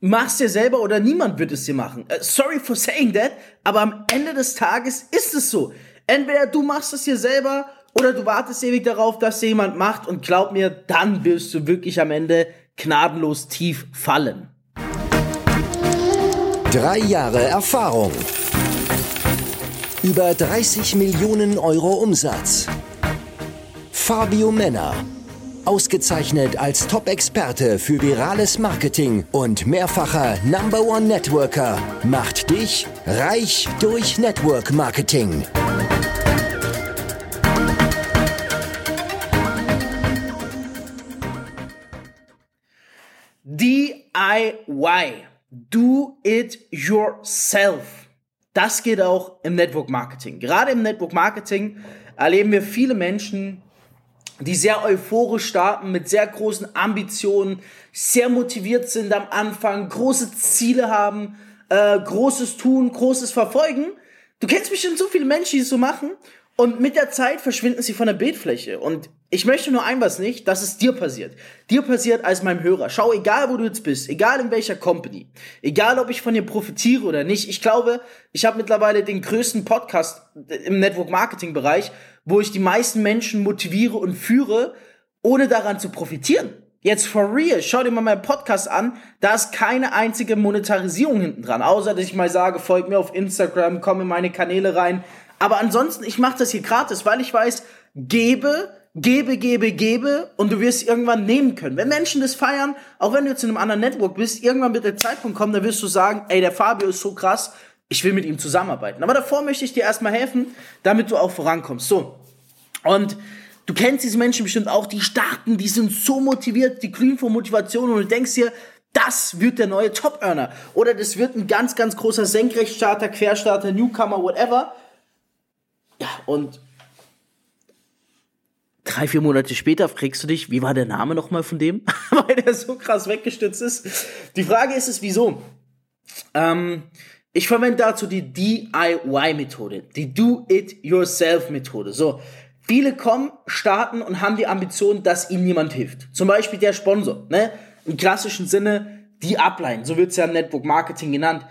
mach's dir selber oder niemand wird es dir machen. Uh, sorry for saying that, aber am Ende des Tages ist es so. Entweder du machst es dir selber oder du wartest ewig darauf, dass dir jemand macht und glaub mir, dann wirst du wirklich am Ende gnadenlos tief fallen. Drei Jahre Erfahrung. Über 30 Millionen Euro Umsatz. Fabio Männer. Ausgezeichnet als Top-Experte für virales Marketing und mehrfacher Number One Networker macht dich reich durch Network Marketing. DIY. Do it yourself. Das geht auch im Network Marketing. Gerade im Network Marketing erleben wir viele Menschen, die sehr euphorisch starten, mit sehr großen Ambitionen, sehr motiviert sind am Anfang, große Ziele haben, äh, großes tun, großes verfolgen. Du kennst bestimmt so viele Menschen, die es so machen und mit der Zeit verschwinden sie von der Bildfläche. Und ich möchte nur ein was nicht, dass es dir passiert. Dir passiert als meinem Hörer. Schau, egal wo du jetzt bist, egal in welcher Company, egal ob ich von dir profitiere oder nicht. Ich glaube, ich habe mittlerweile den größten Podcast im Network Marketing Bereich, wo ich die meisten Menschen motiviere und führe, ohne daran zu profitieren. Jetzt for real, schau dir mal meinen Podcast an, da ist keine einzige Monetarisierung hinten dran, außer dass ich mal sage, folg mir auf Instagram, komm in meine Kanäle rein. Aber ansonsten, ich mache das hier gratis, weil ich weiß, gebe, gebe, gebe, gebe und du wirst irgendwann nehmen können. Wenn Menschen das feiern, auch wenn du jetzt in einem anderen Network bist, irgendwann wird der Zeitpunkt kommen, da wirst du sagen, ey, der Fabio ist so krass, ich will mit ihm zusammenarbeiten. Aber davor möchte ich dir erstmal helfen, damit du auch vorankommst. So. Und du kennst diese Menschen bestimmt auch, die starten, die sind so motiviert, die glühen vor Motivation und du denkst dir, das wird der neue Top-Earner. Oder das wird ein ganz, ganz großer Senkrechtstarter, Querstarter, Newcomer, whatever. Ja, und drei, vier Monate später fragst du dich, wie war der Name nochmal von dem? Weil der so krass weggestützt ist. Die Frage ist es, wieso? Ähm, ich verwende dazu die DIY-Methode, die Do-It-Yourself-Methode. So, viele kommen, starten und haben die Ambition, dass ihnen niemand hilft. Zum Beispiel der Sponsor, ne? Im klassischen Sinne die Upline, so wird's ja im Network Marketing genannt.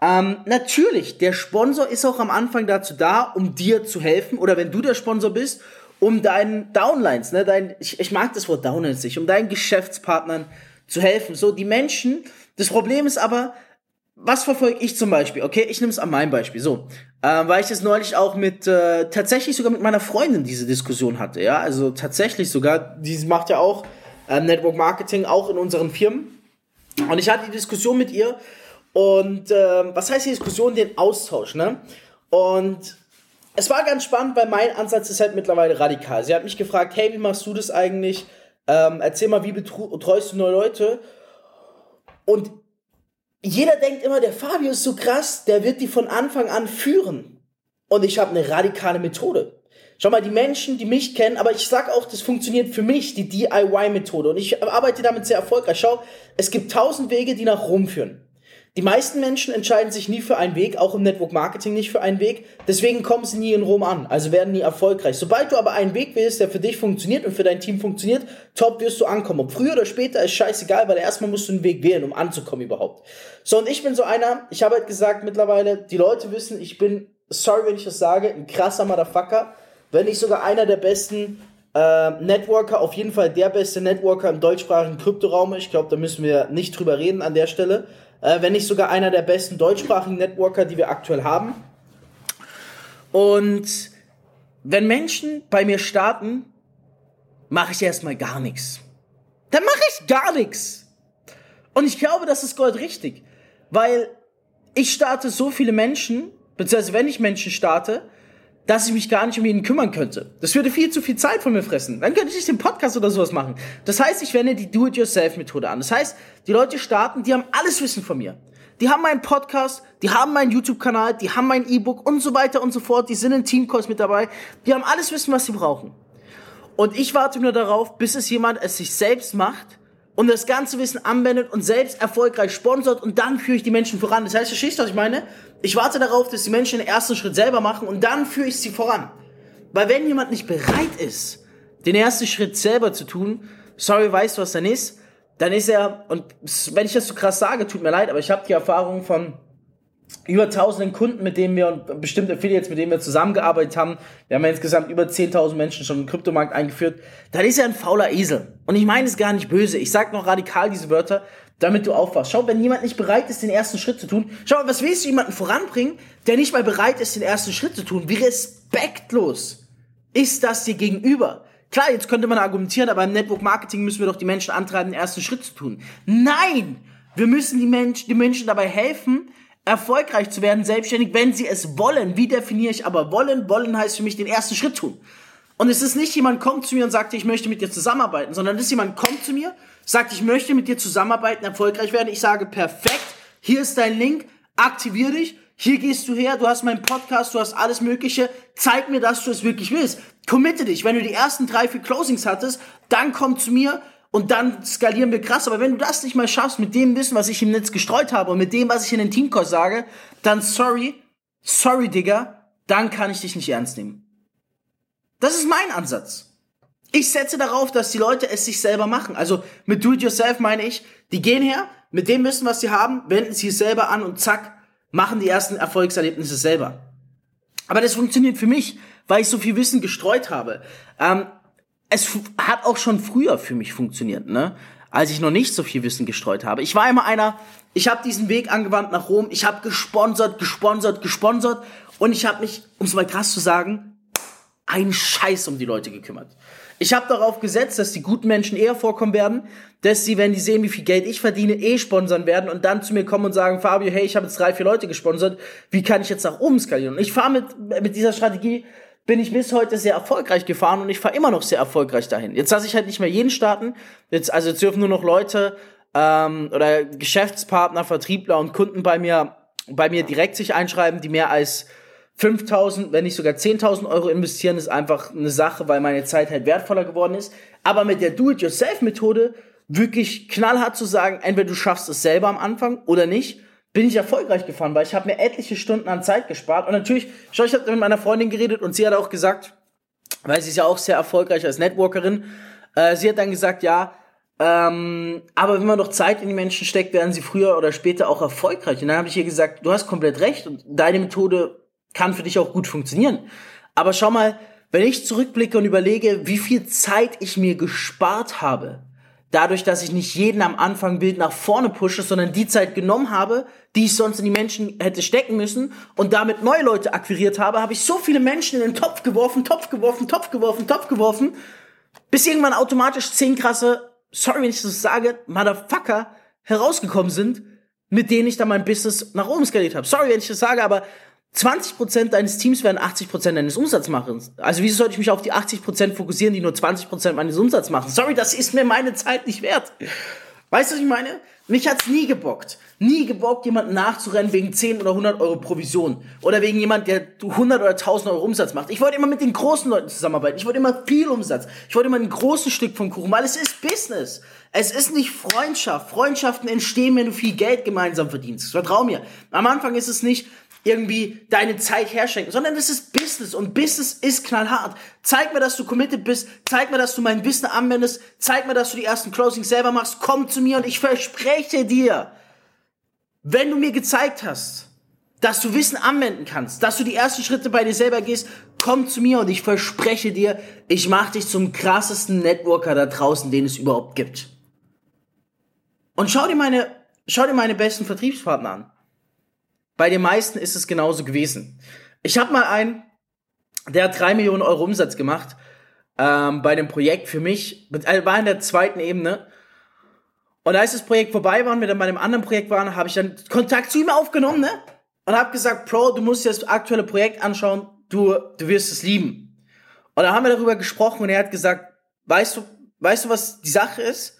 Ähm, natürlich, der Sponsor ist auch am Anfang dazu da, um dir zu helfen, oder wenn du der Sponsor bist, um deinen Downlines, ne, dein, ich, ich mag das Wort Downlines nicht, um deinen Geschäftspartnern zu helfen. So, die Menschen, das Problem ist aber, was verfolge ich zum Beispiel? Okay, ich nehme es an meinem Beispiel. So, äh, weil ich das neulich auch mit, äh, tatsächlich sogar mit meiner Freundin diese Diskussion hatte. Ja, also tatsächlich sogar, die macht ja auch äh, Network Marketing, auch in unseren Firmen. Und ich hatte die Diskussion mit ihr. Und äh, was heißt die Diskussion? Den Austausch, ne? Und es war ganz spannend, weil mein Ansatz ist halt mittlerweile radikal. Sie hat mich gefragt, hey, wie machst du das eigentlich? Ähm, erzähl mal, wie betreust du neue Leute? Und jeder denkt immer, der Fabio ist so krass, der wird die von Anfang an führen. Und ich habe eine radikale Methode. Schau mal, die Menschen, die mich kennen, aber ich sag auch, das funktioniert für mich, die DIY-Methode. Und ich arbeite damit sehr erfolgreich. Schau, es gibt tausend Wege, die nach Rom führen. Die meisten Menschen entscheiden sich nie für einen Weg, auch im Network Marketing nicht für einen Weg. Deswegen kommen sie nie in Rom an, also werden nie erfolgreich. Sobald du aber einen Weg wählst, der für dich funktioniert und für dein Team funktioniert, top wirst du ankommen. Ob früher oder später ist scheißegal, weil erstmal musst du einen Weg wählen, um anzukommen überhaupt. So, und ich bin so einer, ich habe halt gesagt mittlerweile, die Leute wissen, ich bin, sorry, wenn ich das sage, ein krasser Motherfucker, wenn nicht sogar einer der besten äh, Networker, auf jeden Fall der beste Networker im deutschsprachigen Kryptoraum. Ich glaube, da müssen wir nicht drüber reden an der Stelle äh, wenn nicht sogar einer der besten deutschsprachigen Networker, die wir aktuell haben. Und wenn Menschen bei mir starten, mache ich erstmal gar nichts. Dann mache ich gar nichts. Und ich glaube, das ist Gold richtig. Weil ich starte so viele Menschen, beziehungsweise wenn ich Menschen starte, dass ich mich gar nicht um ihn kümmern könnte. Das würde viel zu viel Zeit von mir fressen. Dann könnte ich nicht den Podcast oder sowas machen. Das heißt, ich wende die Do-it-yourself-Methode an. Das heißt, die Leute starten, die haben alles Wissen von mir. Die haben meinen Podcast, die haben meinen YouTube-Kanal, die haben mein E-Book und so weiter und so fort. Die sind in Teamcalls mit dabei. Die haben alles Wissen, was sie brauchen. Und ich warte nur darauf, bis es jemand es sich selbst macht und das ganze Wissen anwendet und selbst erfolgreich sponsert und dann führe ich die Menschen voran. Das heißt, verstehst du, was ich meine? Ich warte darauf, dass die Menschen den ersten Schritt selber machen und dann führe ich sie voran. Weil wenn jemand nicht bereit ist, den ersten Schritt selber zu tun, sorry, weißt du, was dann ist? dann ist er, und wenn ich das so krass sage, tut mir leid, aber ich habe die Erfahrung von über tausenden Kunden, mit denen wir und bestimmte Affiliates, mit denen wir zusammengearbeitet haben. Wir haben ja insgesamt über 10.000 Menschen schon im Kryptomarkt eingeführt. Dann ist er ein fauler Esel. Und ich meine es gar nicht böse. Ich sage noch radikal diese Wörter, damit du aufwachst. Schau, wenn jemand nicht bereit ist, den ersten Schritt zu tun, schau, was willst du jemanden voranbringen, der nicht mal bereit ist, den ersten Schritt zu tun? Wie respektlos ist das dir gegenüber? Klar, jetzt könnte man argumentieren, aber im Network Marketing müssen wir doch die Menschen antreiben, den ersten Schritt zu tun. Nein! Wir müssen die, Mensch, die Menschen dabei helfen, erfolgreich zu werden, selbstständig, wenn sie es wollen. Wie definiere ich aber wollen? Wollen heißt für mich den ersten Schritt tun. Und es ist nicht jemand kommt zu mir und sagt, ich möchte mit dir zusammenarbeiten, sondern es ist jemand kommt zu mir, sagt, ich möchte mit dir zusammenarbeiten, erfolgreich werden. Ich sage, perfekt, hier ist dein Link, aktivier dich, hier gehst du her, du hast meinen Podcast, du hast alles Mögliche, zeig mir, dass du es wirklich willst. Committe dich. Wenn du die ersten drei, vier Closings hattest, dann komm zu mir und dann skalieren wir krass. Aber wenn du das nicht mal schaffst mit dem Wissen, was ich im Netz gestreut habe und mit dem, was ich in den Teamkurs sage, dann sorry, sorry, Digga, dann kann ich dich nicht ernst nehmen. Das ist mein Ansatz. Ich setze darauf, dass die Leute es sich selber machen. Also mit Do-it-yourself meine ich, die gehen her, mit dem Wissen, was sie haben, wenden sie es selber an und zack, machen die ersten Erfolgserlebnisse selber. Aber das funktioniert für mich, weil ich so viel Wissen gestreut habe. Ähm, es hat auch schon früher für mich funktioniert, ne? Als ich noch nicht so viel Wissen gestreut habe. Ich war immer einer, ich habe diesen Weg angewandt nach Rom, ich habe gesponsert, gesponsert, gesponsert und ich habe mich, um es mal krass zu sagen, einen Scheiß um die Leute gekümmert. Ich habe darauf gesetzt, dass die guten Menschen eher vorkommen werden, dass sie, wenn die sehen, wie viel Geld ich verdiene, eh sponsern werden und dann zu mir kommen und sagen, Fabio, hey, ich habe jetzt drei, vier Leute gesponsert, wie kann ich jetzt nach oben skalieren? Und ich fahre mit, mit dieser Strategie, bin ich bis heute sehr erfolgreich gefahren und ich fahre immer noch sehr erfolgreich dahin. Jetzt lasse ich halt nicht mehr jeden starten, jetzt, also jetzt dürfen nur noch Leute ähm, oder Geschäftspartner, Vertriebler und Kunden bei mir, bei mir direkt sich einschreiben, die mehr als 5000, wenn nicht sogar 10.000 Euro investieren, ist einfach eine Sache, weil meine Zeit halt wertvoller geworden ist. Aber mit der Do-it-yourself-Methode wirklich knallhart zu sagen, entweder du schaffst es selber am Anfang oder nicht, bin ich erfolgreich gefahren, weil ich habe mir etliche Stunden an Zeit gespart. Und natürlich, schau, ich habe mit meiner Freundin geredet und sie hat auch gesagt, weil sie ist ja auch sehr erfolgreich als Networkerin, äh, sie hat dann gesagt, ja, ähm, aber wenn man doch Zeit in die Menschen steckt, werden sie früher oder später auch erfolgreich. Und dann habe ich ihr gesagt, du hast komplett recht und deine Methode kann für dich auch gut funktionieren. Aber schau mal, wenn ich zurückblicke und überlege, wie viel Zeit ich mir gespart habe, dadurch, dass ich nicht jeden am Anfang Bild nach vorne pushe, sondern die Zeit genommen habe, die ich sonst in die Menschen hätte stecken müssen und damit neue Leute akquiriert habe, habe ich so viele Menschen in den Topf geworfen, Topf geworfen, Topf geworfen, Topf geworfen, bis irgendwann automatisch zehn krasse, sorry, wenn ich das sage, Motherfucker herausgekommen sind, mit denen ich dann mein Business nach oben skaliert habe. Sorry, wenn ich das sage, aber 20% deines Teams werden 80% deines Umsatzes machen. Also wieso sollte ich mich auf die 80% fokussieren, die nur 20% meines Umsatzes machen? Sorry, das ist mir meine Zeit nicht wert. Weißt du, was ich meine? Mich hat's nie gebockt. Nie gebockt, jemanden nachzurennen wegen 10 oder 100 Euro Provision. Oder wegen jemand, der 100 oder 1000 Euro Umsatz macht. Ich wollte immer mit den großen Leuten zusammenarbeiten. Ich wollte immer viel Umsatz. Ich wollte immer ein großes Stück vom Kuchen, weil es ist Business. Es ist nicht Freundschaft. Freundschaften entstehen, wenn du viel Geld gemeinsam verdienst. Vertrau mir. Am Anfang ist es nicht, irgendwie deine Zeit herschenken, sondern es ist Business und Business ist knallhart. Zeig mir, dass du committed bist, zeig mir, dass du mein Wissen anwendest, zeig mir, dass du die ersten Closings selber machst, komm zu mir und ich verspreche dir, wenn du mir gezeigt hast, dass du Wissen anwenden kannst, dass du die ersten Schritte bei dir selber gehst, komm zu mir und ich verspreche dir, ich mache dich zum krassesten Networker da draußen, den es überhaupt gibt. Und schau dir meine, schau dir meine besten Vertriebspartner an. Bei den meisten ist es genauso gewesen. Ich habe mal einen, der hat drei Millionen Euro Umsatz gemacht ähm, bei dem Projekt für mich, also war in der zweiten Ebene. Und als das Projekt vorbei war und wir dann bei dem anderen Projekt waren, habe ich dann Kontakt zu ihm aufgenommen, ne? Und habe gesagt, Bro, du musst dir das aktuelle Projekt anschauen, du, du wirst es lieben. Und dann haben wir darüber gesprochen und er hat gesagt, weißt du, weißt du, was die Sache ist?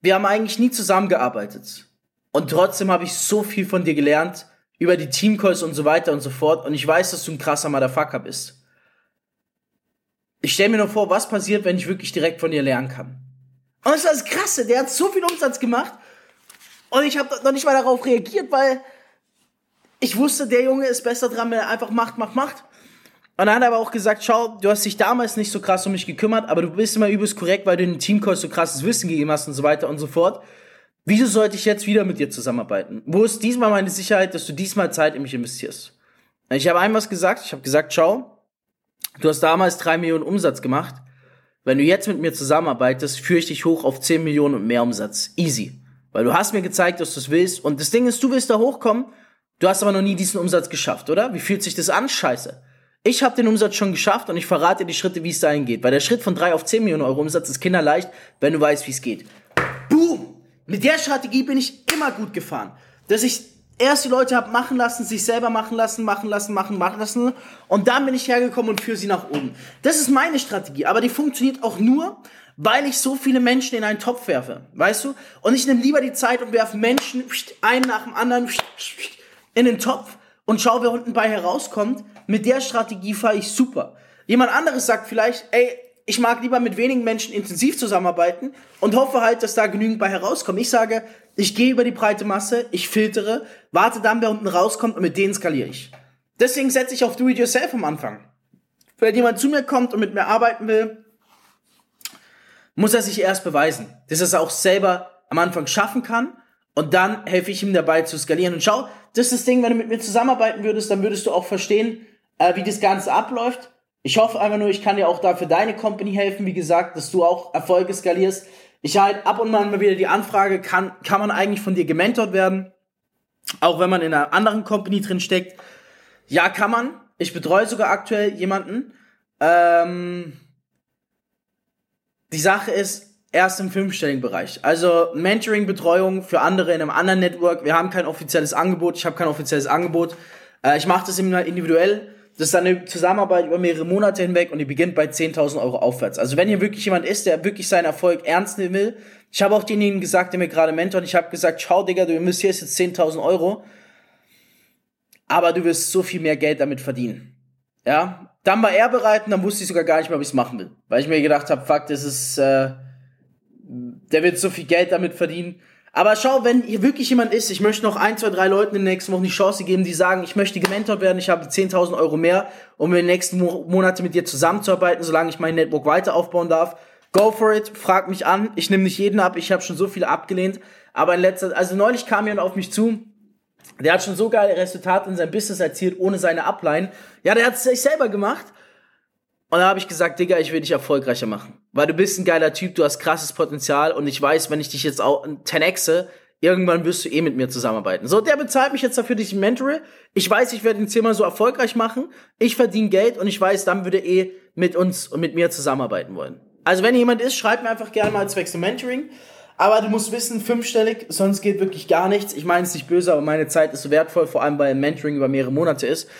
Wir haben eigentlich nie zusammengearbeitet. Und trotzdem habe ich so viel von dir gelernt über die Teamcalls und so weiter und so fort. Und ich weiß, dass du ein krasser Motherfucker bist. Ich stelle mir nur vor, was passiert, wenn ich wirklich direkt von dir lernen kann. Und das ist das Krasse, der hat so viel Umsatz gemacht. Und ich habe noch nicht mal darauf reagiert, weil ich wusste, der Junge ist besser dran, wenn er einfach macht, macht, macht. Und dann hat er aber auch gesagt, schau, du hast dich damals nicht so krass um mich gekümmert, aber du bist immer übelst korrekt, weil du in den Teamcalls so krasses Wissen gegeben hast und so weiter und so fort. Wieso sollte ich jetzt wieder mit dir zusammenarbeiten? Wo ist diesmal meine Sicherheit, dass du diesmal Zeit in mich investierst? Ich habe einmal was gesagt, ich habe gesagt, schau, du hast damals drei Millionen Umsatz gemacht. Wenn du jetzt mit mir zusammenarbeitest, führe ich dich hoch auf 10 Millionen und mehr Umsatz. Easy. Weil du hast mir gezeigt, dass du es willst. Und das Ding ist, du willst da hochkommen, du hast aber noch nie diesen Umsatz geschafft, oder? Wie fühlt sich das an? Scheiße. Ich habe den Umsatz schon geschafft und ich verrate dir die Schritte, wie es dahin geht. Weil der Schritt von 3 auf 10 Millionen Euro Umsatz ist kinderleicht, wenn du weißt, wie es geht. Boom! Mit der Strategie bin ich immer gut gefahren. Dass ich erst die Leute habe machen lassen, sich selber machen lassen, machen lassen, machen, machen lassen. Und dann bin ich hergekommen und führe sie nach oben. Das ist meine Strategie. Aber die funktioniert auch nur, weil ich so viele Menschen in einen Topf werfe. Weißt du? Und ich nehme lieber die Zeit und werfe Menschen einen nach dem anderen in den Topf und schau, wer unten bei herauskommt. Mit der Strategie fahre ich super. Jemand anderes sagt vielleicht, ey, ich mag lieber mit wenigen Menschen intensiv zusammenarbeiten und hoffe halt, dass da genügend bei herauskommt. Ich sage, ich gehe über die breite Masse, ich filtere, warte dann, wer unten rauskommt und mit denen skaliere ich. Deswegen setze ich auf Do-it-yourself am Anfang. Wenn jemand zu mir kommt und mit mir arbeiten will, muss er sich erst beweisen, dass er es auch selber am Anfang schaffen kann und dann helfe ich ihm dabei zu skalieren. Und schau, das ist das Ding, wenn du mit mir zusammenarbeiten würdest, dann würdest du auch verstehen, äh, wie das Ganze abläuft. Ich hoffe einfach nur, ich kann dir auch da für deine Company helfen, wie gesagt, dass du auch Erfolge skalierst. Ich halt ab und an mal wieder die Anfrage, kann, kann man eigentlich von dir gementort werden? Auch wenn man in einer anderen Company drin steckt. Ja, kann man. Ich betreue sogar aktuell jemanden. Ähm, die Sache ist, erst im fünfstelligen Bereich. Also Mentoring, Betreuung für andere in einem anderen Network. Wir haben kein offizielles Angebot. Ich habe kein offizielles Angebot. Äh, ich mache das immer individuell. Das ist eine Zusammenarbeit über mehrere Monate hinweg und die beginnt bei 10.000 Euro aufwärts. Also wenn hier wirklich jemand ist, der wirklich seinen Erfolg ernst nehmen will, ich habe auch denjenigen gesagt, der mir gerade mentort, ich habe gesagt, schau Digga, du investierst jetzt 10.000 Euro, aber du wirst so viel mehr Geld damit verdienen. Ja, dann war er bereit und dann wusste ich sogar gar nicht mehr, ob ich es machen will. Weil ich mir gedacht habe, fuck, das ist, äh, der wird so viel Geld damit verdienen. Aber schau, wenn hier wirklich jemand ist, ich möchte noch ein, zwei, drei Leuten in den nächsten Wochen die Chance geben, die sagen, ich möchte gementort werden, ich habe 10.000 Euro mehr, um in den nächsten Mo Monate mit dir zusammenzuarbeiten, solange ich mein Network weiter aufbauen darf. Go for it, frag mich an. Ich nehme nicht jeden ab, ich habe schon so viele abgelehnt. Aber in letzter, also neulich kam jemand auf mich zu, der hat schon so geile Resultate in seinem Business erzielt, ohne seine Upline. Ja, der hat es sich selber gemacht. Und da habe ich gesagt, Digga, ich will dich erfolgreicher machen. Weil du bist ein geiler Typ, du hast krasses Potenzial und ich weiß, wenn ich dich jetzt auch 10xe, irgendwann wirst du eh mit mir zusammenarbeiten. So, der bezahlt mich jetzt dafür, dass ich mentore. Ich weiß, ich werde ihn zehnmal so erfolgreich machen. Ich verdiene Geld und ich weiß, dann würde er eh mit uns und mit mir zusammenarbeiten wollen. Also wenn jemand ist, schreib mir einfach gerne mal zwecks Mentoring. Aber du musst wissen, fünfstellig, sonst geht wirklich gar nichts. Ich meine es nicht böse, aber meine Zeit ist so wertvoll, vor allem weil Mentoring über mehrere Monate ist.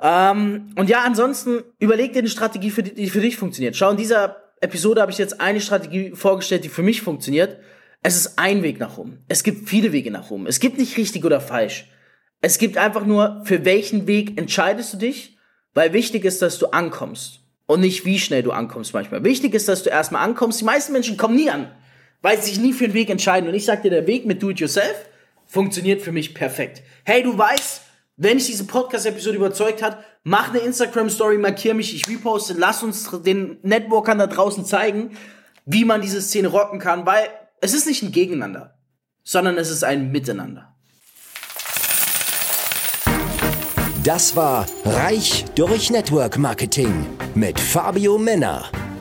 Ähm, und ja, ansonsten überleg dir eine Strategie, für die, die für dich funktioniert. Schau, in dieser Episode habe ich jetzt eine Strategie vorgestellt, die für mich funktioniert. Es ist ein Weg nach oben. Es gibt viele Wege nach oben. Es gibt nicht richtig oder falsch. Es gibt einfach nur, für welchen Weg entscheidest du dich, weil wichtig ist, dass du ankommst. Und nicht, wie schnell du ankommst manchmal. Wichtig ist, dass du erstmal ankommst. Die meisten Menschen kommen nie an, weil sie sich nie für einen Weg entscheiden. Und ich sag dir, der Weg mit Do-It-Yourself funktioniert für mich perfekt. Hey, du weißt, wenn dich diese Podcast-Episode überzeugt hat, mach eine Instagram-Story, markier mich, ich reposte, lass uns den Networkern da draußen zeigen, wie man diese Szene rocken kann, weil es ist nicht ein Gegeneinander, sondern es ist ein Miteinander. Das war Reich durch Network Marketing mit Fabio Männer.